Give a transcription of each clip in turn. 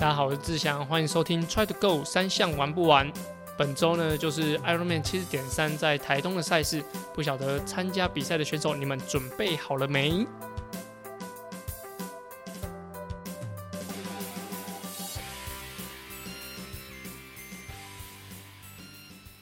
大家好，我是志祥，欢迎收听 Try to Go 三项玩不完。本周呢就是 Ironman 七十点三在台东的赛事，不晓得参加比赛的选手你们准备好了没？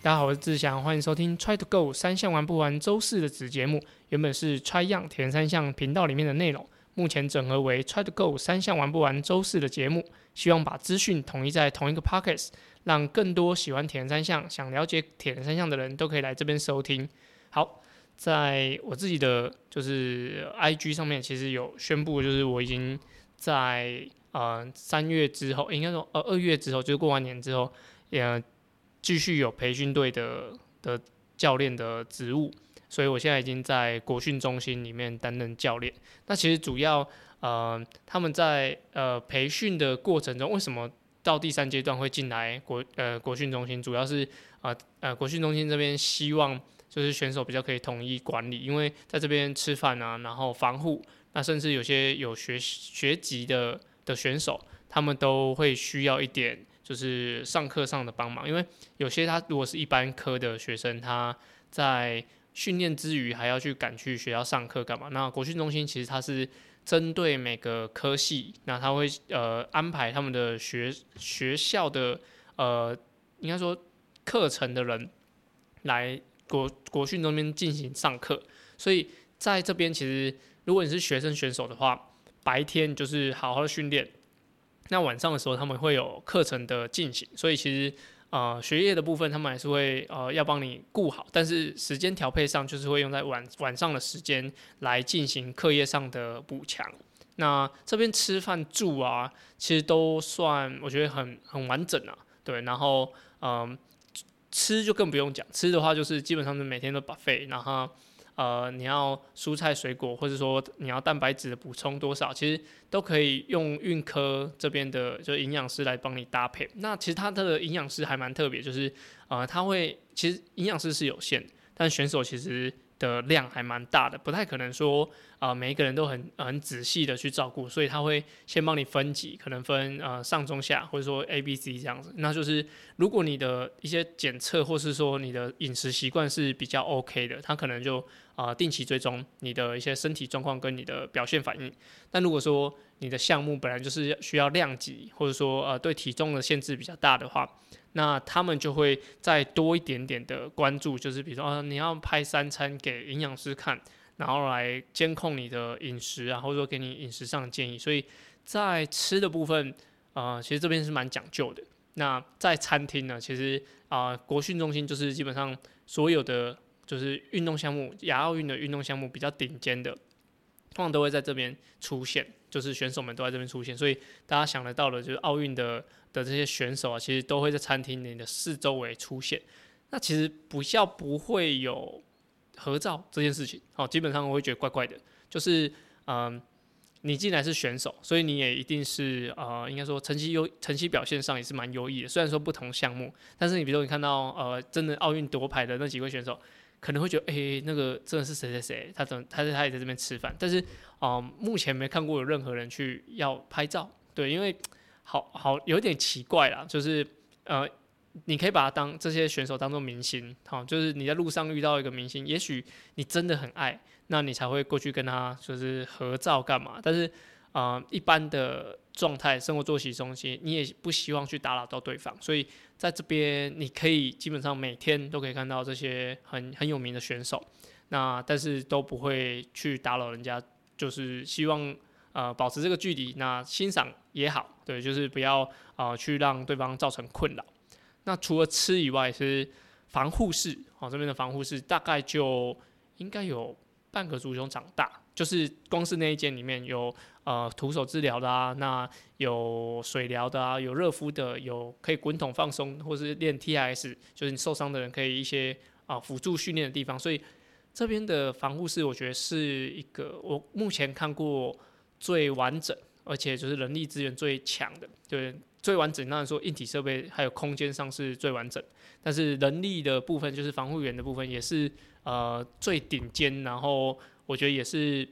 大家好，我是志祥，欢迎收听 Try to Go 三项玩不完周四的子节目。原本是 Try Young 田三项频道里面的内容，目前整合为 Try to Go 三项玩不完周四的节目。希望把资讯统一在同一个 Pockets，让更多喜欢铁人三项、想了解铁人三项的人都可以来这边收听。好，在我自己的就是 IG 上面，其实有宣布，就是我已经在呃三月之后，应该说呃二月之后，就是过完年之后，也继续有培训队的的教练的职务，所以我现在已经在国训中心里面担任教练。那其实主要。呃，他们在呃培训的过程中，为什么到第三阶段会进来国呃国训中心？主要是呃呃国训中心这边希望就是选手比较可以统一管理，因为在这边吃饭啊，然后防护，那甚至有些有学学籍的的选手，他们都会需要一点就是上课上的帮忙，因为有些他如果是一般科的学生，他在训练之余还要去赶去学校上课干嘛？那国训中心其实它是。针对每个科系，那他会呃安排他们的学学校的呃应该说课程的人来国国训中间进行上课，所以在这边其实如果你是学生选手的话，白天就是好好的训练，那晚上的时候他们会有课程的进行，所以其实。呃，学业的部分他们还是会呃要帮你顾好，但是时间调配上就是会用在晚晚上的时间来进行课业上的补强。那这边吃饭住啊，其实都算我觉得很很完整啊，对。然后嗯，吃就更不用讲，吃的话就是基本上是每天都把费，然后。呃，你要蔬菜水果，或者说你要蛋白质的补充多少，其实都可以用运科这边的就营养师来帮你搭配。那其实他的营养师还蛮特别，就是呃，他会其实营养师是有限，但选手其实。的量还蛮大的，不太可能说啊每一个人都很很仔细的去照顾，所以他会先帮你分级，可能分呃上中下或者说 A B C 这样子。那就是如果你的一些检测或是说你的饮食习惯是比较 OK 的，他可能就啊定期追踪你的一些身体状况跟你的表现反应。但如果说你的项目本来就是需要量级，或者说呃对体重的限制比较大的话，那他们就会再多一点点的关注，就是比如说啊你要拍三餐给营养师看，然后来监控你的饮食啊，或者说给你饮食上的建议。所以在吃的部分，呃其实这边是蛮讲究的。那在餐厅呢，其实啊国训中心就是基本上所有的就是运动项目，亚奥运的运动项目比较顶尖的。通常都会在这边出现，就是选手们都在这边出现，所以大家想得到的，就是奥运的的这些选手啊，其实都会在餐厅里的四周围出现。那其实不叫不会有合照这件事情，哦，基本上我会觉得怪怪的。就是嗯，你进来是选手，所以你也一定是呃，应该说成绩优，成绩表现上也是蛮优异的。虽然说不同项目，但是你比如说你看到呃，真的奥运夺牌的那几位选手。可能会觉得，哎，那个真的是谁谁谁，他怎他他也在这边吃饭，但是，啊，目前没看过有任何人去要拍照，对，因为好好有点奇怪啦，就是，呃，你可以把他当这些选手当做明星，好，就是你在路上遇到一个明星，也许你真的很爱，那你才会过去跟他就是合照干嘛，但是。啊，一般的状态，生活作息中心，你也不希望去打扰到对方，所以在这边你可以基本上每天都可以看到这些很很有名的选手，那但是都不会去打扰人家，就是希望呃保持这个距离，那欣赏也好，对，就是不要啊去让对方造成困扰。那除了吃以外，是防护室，哦，这边的防护室大概就应该有半个足球场大。就是光是那一间里面有呃徒手治疗的啊，那有水疗的啊，有热敷的，有可以滚筒放松或是练 TIS，就是你受伤的人可以一些啊辅助训练的地方。所以这边的防护室我觉得是一个我目前看过最完整，而且就是人力资源最强的。对，最完整当然说硬体设备还有空间上是最完整，但是人力的部分就是防护员的部分也是呃最顶尖，然后。我觉得也是，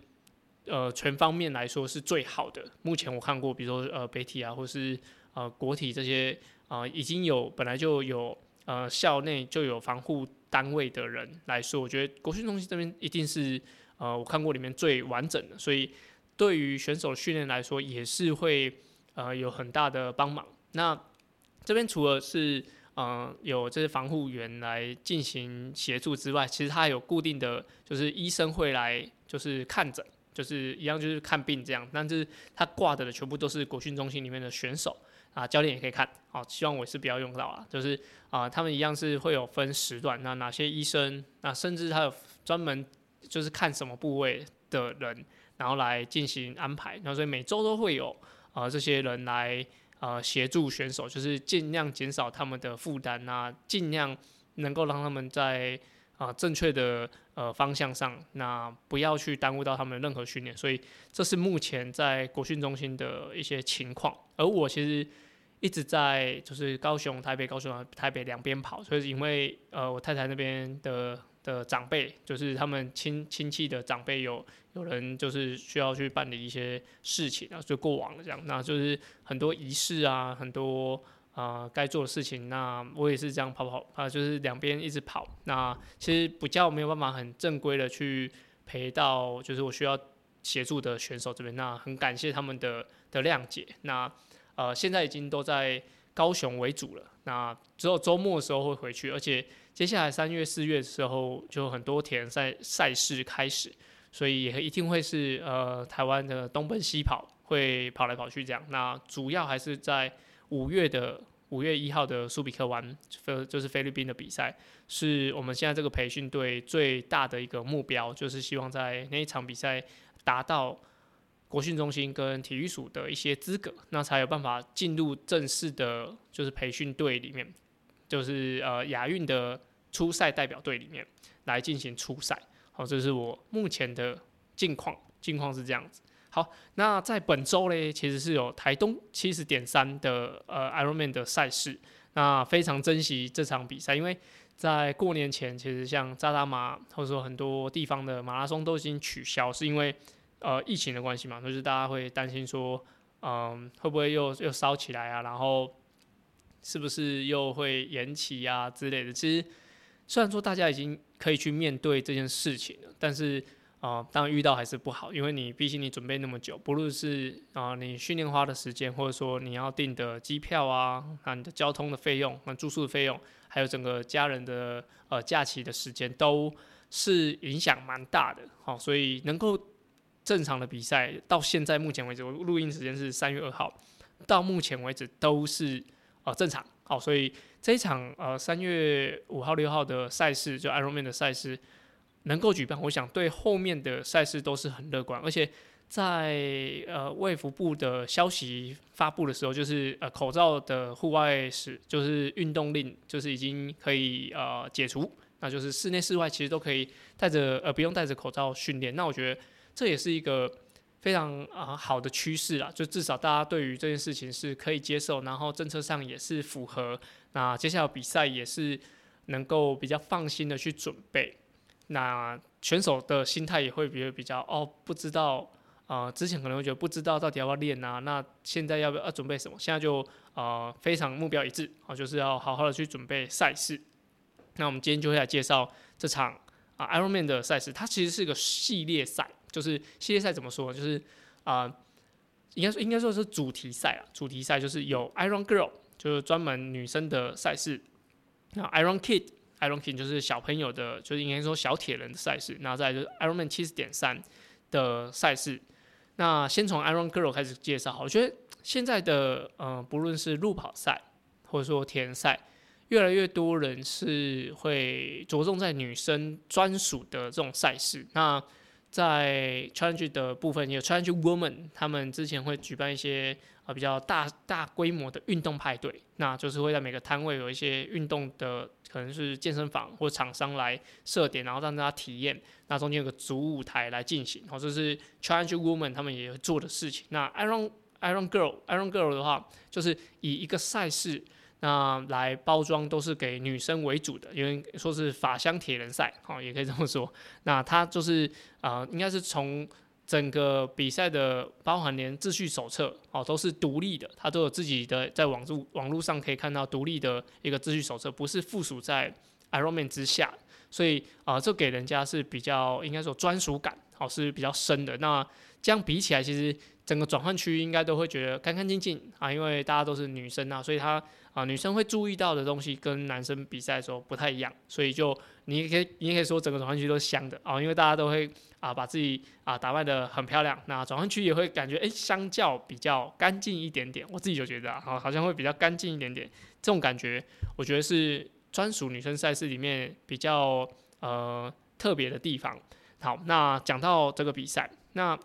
呃，全方面来说是最好的。目前我看过，比如说呃，北体啊，或是呃国体这些啊已经有本来就有呃校内就有防护单位的人来说，我觉得国训中心这边一定是呃我看过里面最完整的，所以对于选手训练来说也是会呃有很大的帮忙。那这边除了是嗯，有这些防护员来进行协助之外，其实他有固定的就是医生会来，就是看诊，就是一样就是看病这样。但是他挂的全部都是国训中心里面的选手啊，教练也可以看。好，希望我是不要用到啊，就是啊，他们一样是会有分时段，那哪些医生，那甚至他有专门就是看什么部位的人，然后来进行安排。然后所以每周都会有啊这些人来。呃，协助选手就是尽量减少他们的负担啊，尽量能够让他们在啊正确的呃方向上，那不要去耽误到他们任何训练。所以这是目前在国训中心的一些情况。而我其实一直在就是高雄、台北、高雄、台北两边跑，所以因为呃我太太那边的。的长辈，就是他们亲亲戚的长辈，有有人就是需要去办理一些事情啊，就过往了这样，那就是很多仪式啊，很多啊该做的事情，那我也是这样跑跑啊，就是两边一直跑，那其实比较没有办法很正规的去陪到，就是我需要协助的选手这边，那很感谢他们的的谅解，那呃现在已经都在高雄为主了，那只有周末的时候会回去，而且。接下来三月四月的时候，就很多田赛赛事开始，所以也一定会是呃台湾的东奔西跑，会跑来跑去这样。那主要还是在五月的五月一号的苏比克湾，菲就是菲律宾的比赛，是我们现在这个培训队最大的一个目标，就是希望在那一场比赛达到国训中心跟体育署的一些资格，那才有办法进入正式的，就是培训队里面。就是呃亚运的初赛代表队里面来进行初赛，好，这是我目前的近况，近况是这样子。好，那在本周嘞，其实是有台东七十点三的呃 Ironman 的赛事，那非常珍惜这场比赛，因为在过年前，其实像扎达马或者说很多地方的马拉松都已经取消，是因为呃疫情的关系嘛，就是大家会担心说，嗯，会不会又又烧起来啊，然后。是不是又会延期啊之类的？其实虽然说大家已经可以去面对这件事情了，但是啊，当然遇到还是不好，因为你毕竟你准备那么久，不论是啊你训练花的时间，或者说你要订的机票啊，啊你的交通的费用、那住宿的费用，还有整个家人的呃假期的时间，都是影响蛮大的。好，所以能够正常的比赛，到现在目前为止，我录音时间是三月二号，到目前为止都是。呃，正常好，所以这一场呃三月五号六号的赛事，就 Ironman 的赛事能够举办，我想对后面的赛事都是很乐观。而且在呃卫福部的消息发布的时候，就是呃口罩的户外是就是运动令，就是已经可以呃解除，那就是室内室外其实都可以戴着呃不用戴着口罩训练。那我觉得这也是一个。非常啊好的趋势啦，就至少大家对于这件事情是可以接受，然后政策上也是符合。那接下来比赛也是能够比较放心的去准备。那选手的心态也会比较比较哦，不知道啊，之前可能会觉得不知道到底要不要练啊，那现在要不要准备什么？现在就啊非常目标一致啊，就是要好好的去准备赛事。那我们今天就会来介绍这场啊 Ironman 的赛事，它其实是一个系列赛。就是系列赛怎么说？就是啊，应该说应该说是主题赛啊。主题赛就是有 Iron Girl，就是专门女生的赛事；那 Iron Kid，Iron Kid 就是小朋友的，就是应该说小铁人的赛事。然后再就是 Iron Man 七十点三的赛事。那先从 Iron Girl 开始介绍。我觉得现在的呃，不论是路跑赛或者说田人赛，越来越多人是会着重在女生专属的这种赛事。那在 challenge 的部分，有 challenge woman，他们之前会举办一些啊比较大大规模的运动派对，那就是会在每个摊位有一些运动的，可能是健身房或厂商来设点，然后让大家体验。那中间有个主舞台来进行，然后这是 challenge woman 他们也做的事情。那 iron iron girl iron girl 的话，就是以一个赛事。那来包装都是给女生为主的，因为说是法香铁人赛，哦，也可以这么说。那它就是啊，应该是从整个比赛的包含连秩序手册哦都是独立的，它都有自己的在网路网络上可以看到独立的一个秩序手册，不是附属在 Ironman 之下，所以啊，这给人家是比较应该说专属感，好是比较深的。那这样比起来，其实整个转换区应该都会觉得干干净净啊，因为大家都是女生啊，所以她啊女生会注意到的东西跟男生比赛的时候不太一样，所以就你也可以你也可以说整个转换区都是香的啊，因为大家都会啊把自己啊打扮的很漂亮，那转换区也会感觉诶相较比较干净一点点，我自己就觉得啊好像会比较干净一点点，这种感觉我觉得是。专属女生赛事里面比较呃特别的地方。好，那讲到这个比赛，那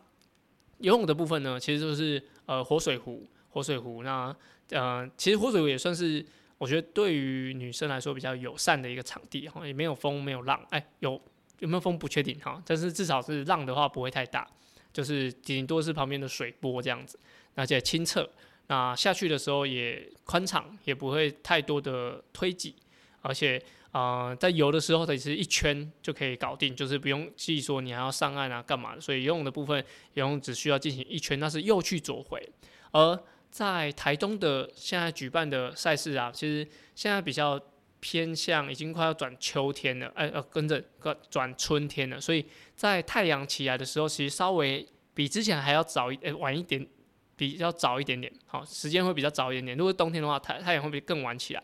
游泳的部分呢，其实就是呃活水湖，活水湖。那呃，其实活水湖也算是我觉得对于女生来说比较友善的一个场地哈，也没有风，没有浪。哎，有有没有风不确定哈，但是至少是浪的话不会太大，就是顶多是旁边的水波这样子，而且清澈。那下去的时候也宽敞，也不会太多的推挤。而且，呃，在游的时候，它其实一圈就可以搞定，就是不用记说你还要上岸啊，干嘛的。所以游泳的部分，游泳只需要进行一圈，那是右去左回。而在台东的现在举办的赛事啊，其实现在比较偏向已经快要转秋天了，哎，呃，跟着转春天了。所以在太阳起来的时候，其实稍微比之前还要早一，呃，晚一点，比较早一点点，好，时间会比较早一点点。如果冬天的话，太太阳会不会更晚起来？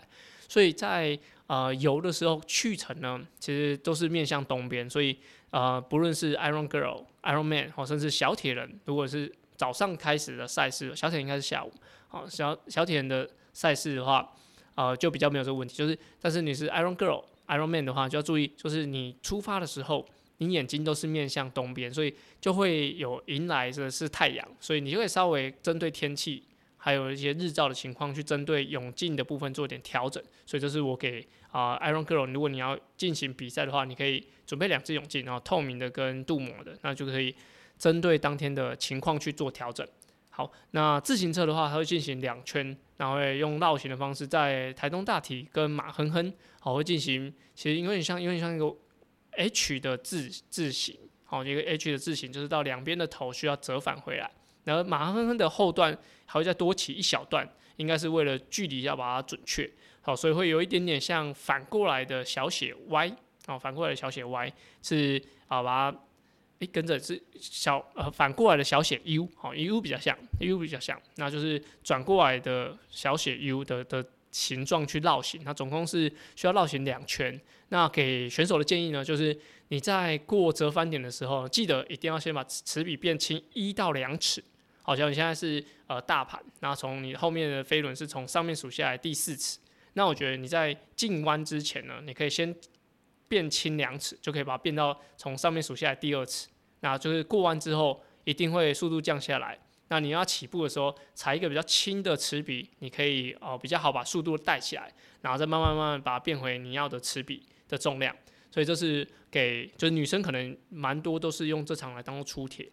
所以在呃，游的时候去程呢，其实都是面向东边，所以呃，不论是 Iron Girl、Iron Man，或甚至小铁人，如果是早上开始的赛事，小铁应该是下午，好，小小铁人的赛事的话，呃，就比较没有这个问题，就是，但是你是 Iron Girl、Iron Man 的话，就要注意，就是你出发的时候，你眼睛都是面向东边，所以就会有迎来的是太阳，所以你就会稍微针对天气。还有一些日照的情况，去针对泳镜的部分做点调整。所以这是我给啊，Iron Girl，如果你要进行比赛的话，你可以准备两只泳镜，然后透明的跟镀膜的，那就可以针对当天的情况去做调整。好，那自行车的话，它会进行两圈，然后会用绕行的方式，在台东大体跟马哼哼，好会进行，其实有点像，有点像一个 H 的字字形，好一个 H 的字形，就是到两边的头需要折返回来。然后马哼哼的后段还会再多起一小段，应该是为了距离要把它准确，好，所以会有一点点像反过来的小写 Y，哦，反过来的小写 Y 是啊，把它诶跟着是小呃反过来的小写 U，好，U 比较像，U 比较像，那就是转过来的小写 U 的的形状去绕行，那总共是需要绕行两圈。那给选手的建议呢，就是你在过折返点的时候，记得一定要先把齿比变轻一到两尺。好像你现在是呃大盘，然后从你后面的飞轮是从上面数下来第四尺，那我觉得你在进弯之前呢，你可以先变轻两尺，就可以把它变到从上面数下来第二尺，那就是过弯之后一定会速度降下来。那你要起步的时候踩一个比较轻的齿比，你可以哦比较好把速度带起来，然后再慢慢慢慢把它变回你要的齿比的重量。所以这是给就是女生可能蛮多都是用这场来当做出铁。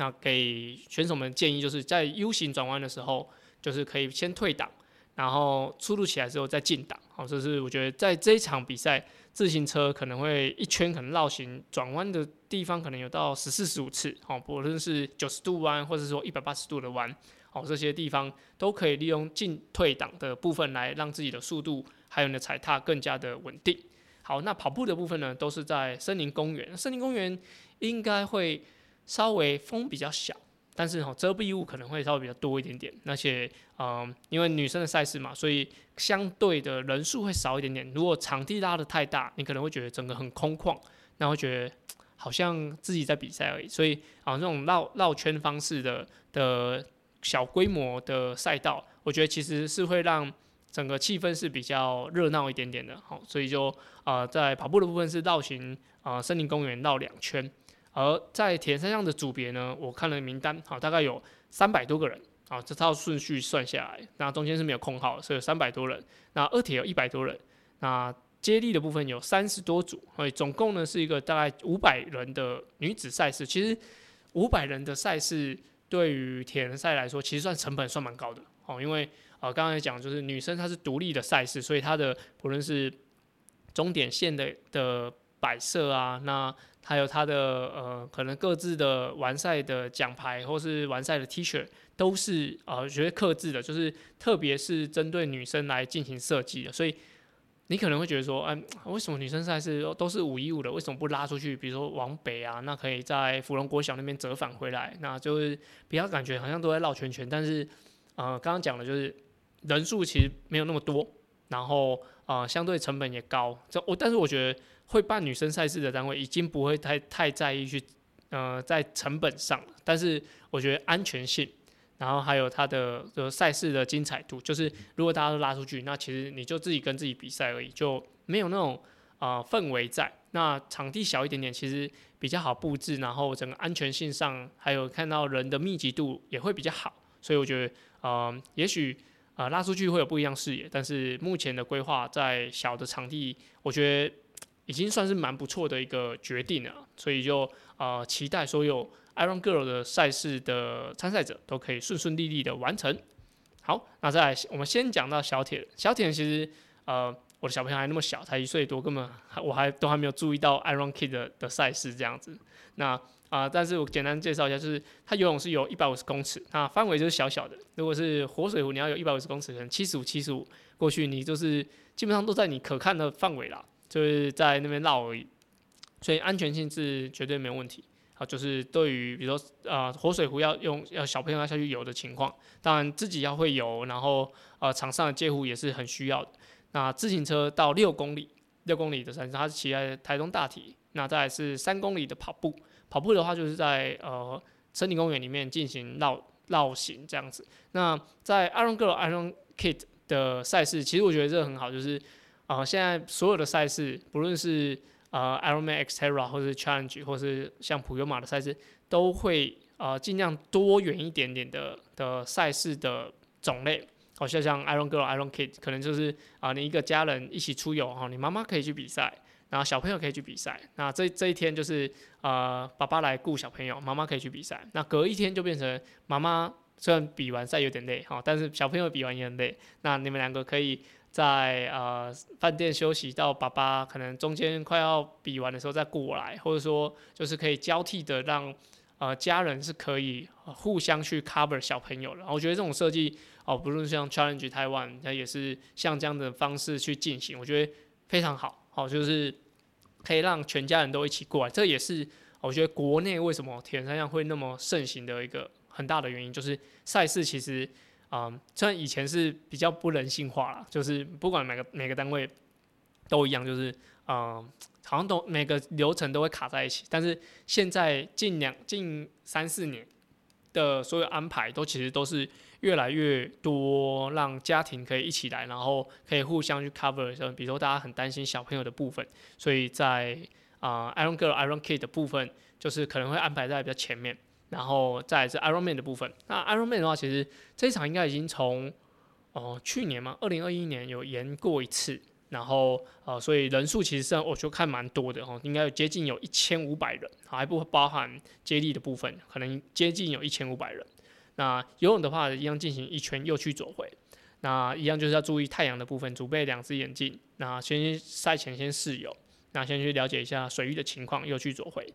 那给选手们建议，就是在 U 型转弯的时候，就是可以先退档，然后速度起来之后再进档。好，这是我觉得在这一场比赛，自行车可能会一圈可能绕行转弯的地方可能有到十四十五次。好，不论是九十度弯，或者说一百八十度的弯，好，这些地方都可以利用进退档的部分来让自己的速度还有你的踩踏更加的稳定。好，那跑步的部分呢，都是在森林公园。森林公园应该会。稍微风比较小，但是哈遮蔽物可能会稍微比较多一点点，而且嗯，因为女生的赛事嘛，所以相对的人数会少一点点。如果场地拉的太大，你可能会觉得整个很空旷，那会觉得好像自己在比赛而已。所以啊，这种绕绕圈方式的的小规模的赛道，我觉得其实是会让整个气氛是比较热闹一点点的。好，所以就啊，在跑步的部分是绕行啊森林公园绕两圈。而在铁三项的组别呢，我看了名单，好，大概有三百多个人，啊，这套顺序算下来，那中间是没有空号，所以有三百多人。那二铁有一百多人，那接力的部分有三十多组，所以总共呢是一个大概五百人的女子赛事。其实五百人的赛事对于铁人赛来说，其实算成本算蛮高的，哦，因为啊刚才讲就是女生她是独立的赛事，所以她的不论是终点线的的。摆设啊，那还有它的呃可能各自的完赛的奖牌或是完赛的 T 恤，都是呃觉得克制的，就是特别是针对女生来进行设计的，所以。你可能会觉得说，哎，为什么女生赛事都是五一五的，为什么不拉出去？比如说往北啊，那可以在芙蓉国小那边折返回来，那就是比较感觉好像都在绕圈圈。但是，呃，刚刚讲的就是人数其实没有那么多，然后呃，相对成本也高。这我，但是我觉得会办女生赛事的单位已经不会太太在意去，呃，在成本上了。但是我觉得安全性。然后还有它的的赛事的精彩度，就是如果大家都拉出去，那其实你就自己跟自己比赛而已，就没有那种啊氛围在。那场地小一点点，其实比较好布置，然后整个安全性上，还有看到人的密集度也会比较好。所以我觉得，呃，也许啊拉出去会有不一样视野，但是目前的规划在小的场地，我觉得已经算是蛮不错的一个决定了。所以就啊期待所有。Iron Girl 的赛事的参赛者都可以顺顺利利的完成。好，那再来，我们先讲到小铁。小铁其实，呃，我的小朋友还那么小，才一岁多，根本我还都还没有注意到 Iron Kid 的的赛事这样子。那啊，但是我简单介绍一下，就是它游泳是有一百五十公尺，那范围就是小小的。如果是活水湖，你要有一百五十公尺，可能七十五、七十五过去，你就是基本上都在你可看的范围啦，就是在那边绕而已。所以安全性是绝对没有问题。啊，就是对于比如说呃活水湖要用要小朋友要下去游的情况，当然自己要会游，然后呃场上的接护也是很需要的。那自行车到六公里，六公里的山上，它是骑在台东大体。那再来是三公里的跑步，跑步的话就是在呃森林公园里面进行绕绕行这样子。那在 Iron Girl Iron Kid 的赛事，其实我觉得这个很好，就是啊现在所有的赛事，不论是呃，Ironman Xterra 或者 Challenge，或是像普悠玛的赛事，都会呃尽量多元一点点的的赛事的种类。好像像 Iron Girl、Iron Kid，可能就是啊，你一个家人一起出游哈，你妈妈可以去比赛，然后小朋友可以去比赛。那这这一天就是呃，爸爸来顾小朋友，妈妈可以去比赛。那隔一天就变成妈妈虽然比完赛有点累哈，但是小朋友比完也很累。那你们两个可以。在呃饭店休息到爸爸可能中间快要比完的时候再过来，或者说就是可以交替的让呃家人是可以互相去 cover 小朋友的。我觉得这种设计哦，不论像 Challenge Taiwan，它也是像这样的方式去进行，我觉得非常好。好，就是可以让全家人都一起过来。这也是我觉得国内为什么铁人三项会那么盛行的一个很大的原因，就是赛事其实。啊，虽然以前是比较不人性化了，就是不管每个每个单位都一样，就是啊，好像都每个流程都会卡在一起。但是现在近两近三四年的所有安排，都其实都是越来越多，让家庭可以一起来，然后可以互相去 cover。像比如说大家很担心小朋友的部分，所以在啊，Iron Girl、Iron Kid 的部分，就是可能会安排在比较前面。然后再是 Ironman 的部分，那 Ironman 的话，其实这一场应该已经从哦去年嘛，二零二一年有延过一次，然后呃，所以人数其实是我觉得看蛮多的哦，应该有接近有一千五百人，还不包含接力的部分，可能接近有一千五百人。那游泳的话，一样进行一圈右去左回，那一样就是要注意太阳的部分，准备两只眼镜，那先赛前先试游，那先去了解一下水域的情况，右去左回。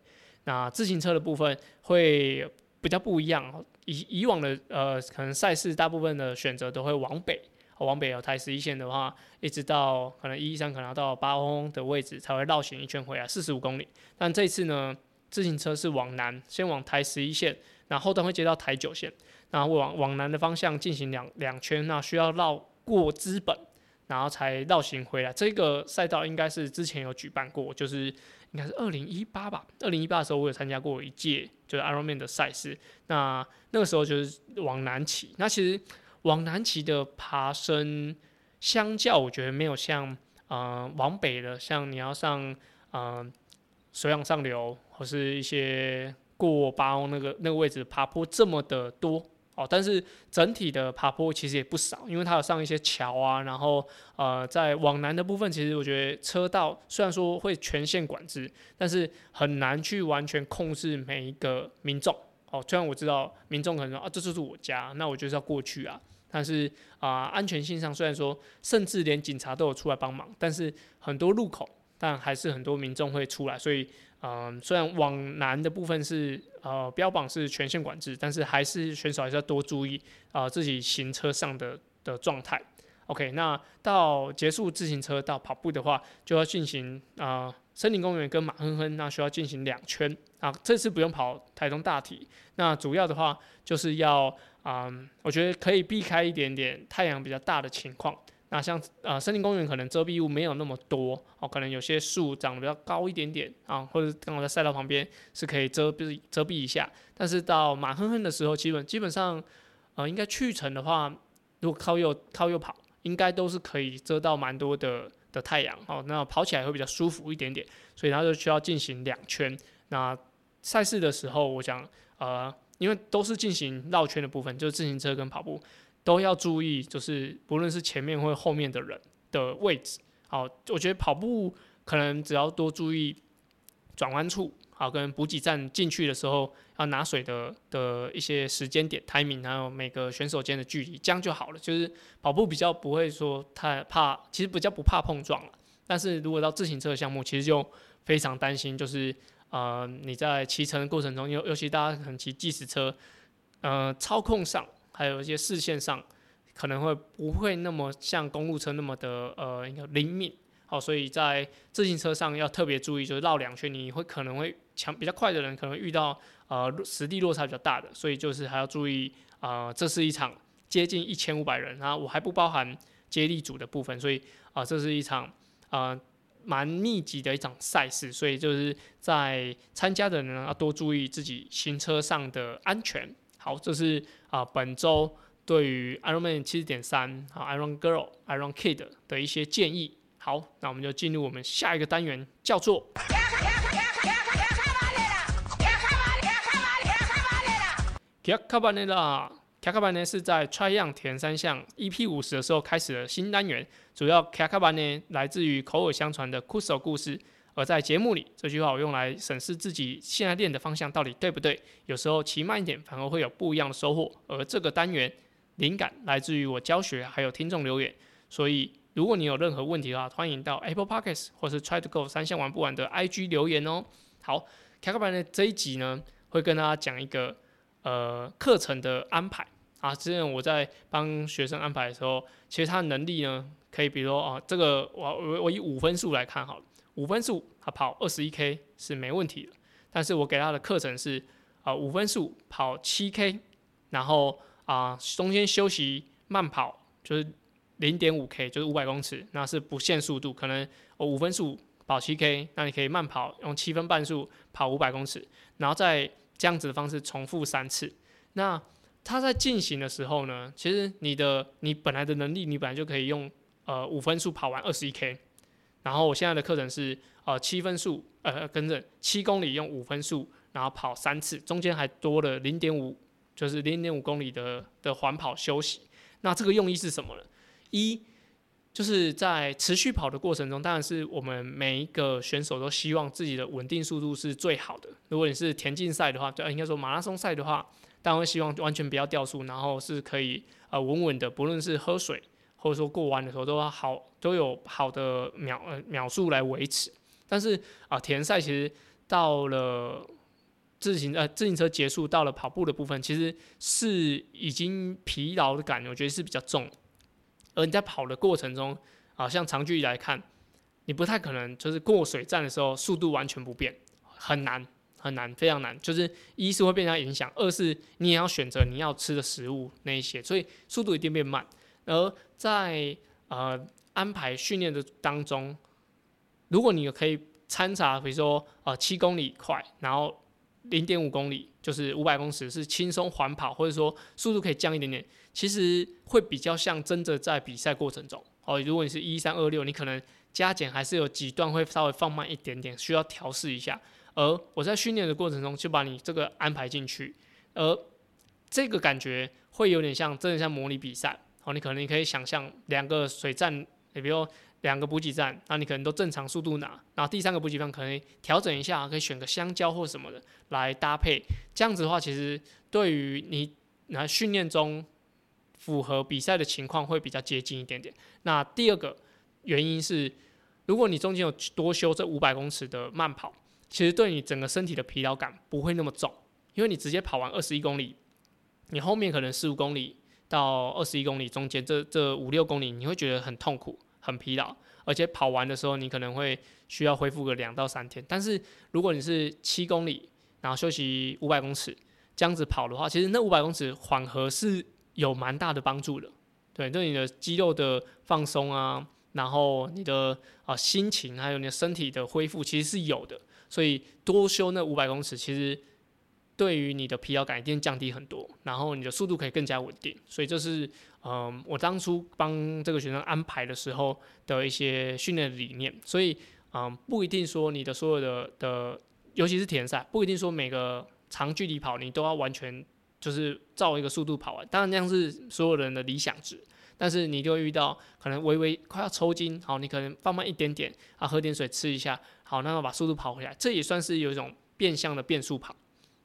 那自行车的部分会比较不一样，以以往的呃，可能赛事大部分的选择都会往北，往北有台十一线的话，一直到可能一一三可能要到八峰的位置才会绕行一圈回来，四十五公里。但这次呢，自行车是往南，先往台十一线，然后端会接到台九线，然后往往南的方向进行两两圈，那需要绕过资本，然后才绕行回来。这个赛道应该是之前有举办过，就是。应该是二零一八吧。二零一八的时候，我有参加过一届就是 Ironman 的赛事。那那个时候就是往南骑。那其实往南骑的爬升，相较我觉得没有像呃往北的，像你要上呃水往上流或是一些过八那个那个位置爬坡这么的多。哦，但是整体的爬坡其实也不少，因为它有上一些桥啊，然后呃，在往南的部分，其实我觉得车道虽然说会全线管制，但是很难去完全控制每一个民众。哦，虽然我知道民众可能说啊，这就是我家，那我就是要过去啊，但是啊，安全性上虽然说，甚至连警察都有出来帮忙，但是很多路口但还是很多民众会出来，所以嗯，虽然往南的部分是呃标榜是全线管制，但是还是选手还是要多注意啊自己行车上的的状态。OK，那到结束自行车到跑步的话，就要进行啊森林公园跟马哼哼，那需要进行两圈啊。这次不用跑台中大体，那主要的话就是要啊，我觉得可以避开一点点太阳比较大的情况。那像啊森林公园可能遮蔽物没有那么多哦，可能有些树长得比较高一点点啊，或者刚好在赛道旁边是可以遮蔽遮蔽一下。但是到马哼哼的时候，基本基本上呃应该去程的话，如果靠右靠右跑。应该都是可以遮到蛮多的的太阳哦，那跑起来会比较舒服一点点，所以它就需要进行两圈。那赛事的时候，我想呃，因为都是进行绕圈的部分，就是自行车跟跑步都要注意，就是不论是前面或后面的人的位置。好，我觉得跑步可能只要多注意转弯处。好，跟补给站进去的时候要拿水的的一些时间点、timing，还有每个选手间的距离，这样就好了。就是跑步比较不会说太怕，其实比较不怕碰撞了。但是如果到自行车项目，其实就非常担心，就是呃你在骑乘过程中，尤尤其大家可能骑计时车，呃操控上还有一些视线上，可能会不会那么像公路车那么的呃一个灵敏。好，所以在自行车上要特别注意，就是绕两圈，你会可能会强比较快的人可能遇到呃实地落差比较大的，所以就是还要注意啊，这是一场接近一千五百人，然后我还不包含接力组的部分，所以啊这是一场啊蛮密集的一场赛事，所以就是在参加的人要多注意自己行车上的安全。好，这是啊本周对于 Ironman 七十点三啊 Iron Girl Iron Kid 的一些建议。好，那我们就进入我们下一个单元，叫做。卡卡巴内拉，卡卡巴内是在 Try 样田三项 EP 五十的时候开始的新单元，主要卡卡巴内来自于口耳相传的 Kuso 故事，而在节目里，这句话我用来审视自己现在练的方向到底对不对，有时候骑慢一点反而会有不一样的收获。而这个单元灵感来自于我教学，还有听众留言，所以。如果你有任何问题的话，欢迎到 Apple Podcasts 或是 Try to Go 三项玩不完的 IG 留言哦。好，卡卡班的这一集呢，会跟大家讲一个呃课程的安排啊。之前我在帮学生安排的时候，其实他的能力呢，可以比如说啊，这个我我我以五分数来看好了，五分数他跑二十一 K 是没问题的。但是我给他的课程是啊五分数跑七 K，然后啊中间休息慢跑就是。零点五 K 就是五百公尺，那是不限速度，可能我五分速跑七 K，那你可以慢跑，用七分半速跑五百公尺，然后再这样子的方式重复三次。那它在进行的时候呢，其实你的你本来的能力，你本来就可以用呃五分速跑完二十一 K，然后我现在的课程是呃七分速呃跟着七公里用五分速，然后跑三次，中间还多了零点五，就是零点五公里的的环跑休息。那这个用意是什么呢？一就是在持续跑的过程中，当然是我们每一个选手都希望自己的稳定速度是最好的。如果你是田径赛的话，对，应该说马拉松赛的话，当然会希望完全不要掉速，然后是可以呃稳稳的，不论是喝水或者说过弯的时候都要好，都有好的秒呃秒数来维持。但是啊，田赛其实到了自行呃自行车结束，到了跑步的部分，其实是已经疲劳的感觉，我觉得是比较重。而你在跑的过程中，啊，像长距离来看，你不太可能就是过水站的时候速度完全不变，很难很难，非常难。就是一是会被它影响，二是你也要选择你要吃的食物那一些，所以速度一定变慢。而在呃安排训练的当中，如果你可以参差，比如说呃七公里快，然后零点五公里就是五百公尺是轻松缓跑，或者说速度可以降一点点。其实会比较像真的在比赛过程中哦。如果你是一三二六，你可能加减还是有几段会稍微放慢一点点，需要调试一下。而我在训练的过程中就把你这个安排进去，而这个感觉会有点像真的像模拟比赛哦。你可能你可以想象两个水站，你比如两个补给站，那你可能都正常速度拿，然后第三个补给站可能调整一下，可以选个香蕉或什么的来搭配。这样子的话，其实对于你那训练中。符合比赛的情况会比较接近一点点。那第二个原因是，如果你中间有多修这五百公尺的慢跑，其实对你整个身体的疲劳感不会那么重，因为你直接跑完二十一公里，你后面可能十五公里到二十一公里中间这这五六公里，你会觉得很痛苦、很疲劳，而且跑完的时候你可能会需要恢复个两到三天。但是如果你是七公里，然后休息五百公尺这样子跑的话，其实那五百公尺缓和是有蛮大的帮助的，对，对你的肌肉的放松啊，然后你的啊心情还有你的身体的恢复其实是有的。所以多修那五百公尺，其实对于你的疲劳感一定降低很多，然后你的速度可以更加稳定。所以这是嗯，我当初帮这个学生安排的时候的一些训练理念。所以嗯，不一定说你的所有的的，尤其是田赛，不一定说每个长距离跑你都要完全就是照一个速度跑完。当然那样是所有人的理想值，但是你就会遇到可能微微快要抽筋，好，你可能放慢一点点啊，喝点水，吃一下。好，那么把速度跑回来，这也算是有一种变相的变速跑，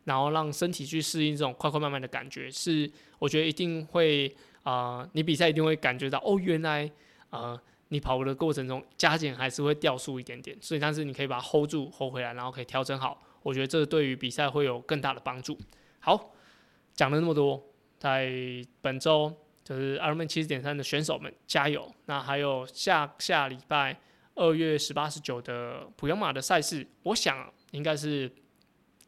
然后让身体去适应这种快快慢慢的感觉，是我觉得一定会啊，你比赛一定会感觉到哦，原来呃，你跑步的过程中加减还是会掉速一点点，所以但是你可以把它 hold 住，hold 回来，然后可以调整好，我觉得这对于比赛会有更大的帮助。好，讲了那么多，在本周就是 Ironman 七十点三的选手们加油，那还有下下礼拜。二月十八、十九的普悠马的赛事，我想应该是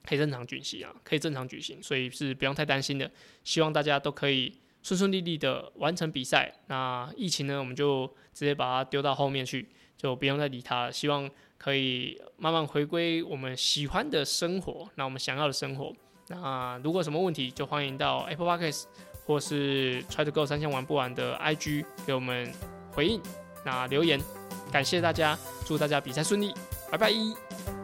可以正常举行啊，可以正常举行，所以是不用太担心的。希望大家都可以顺顺利利的完成比赛。那疫情呢，我们就直接把它丢到后面去，就不用再理它。希望可以慢慢回归我们喜欢的生活，那我们想要的生活。那如果什么问题，就欢迎到 Apple Podcast 或是 Try to Go 三千玩不完的 IG 给我们回应，那留言。感谢大家，祝大家比赛顺利，拜拜。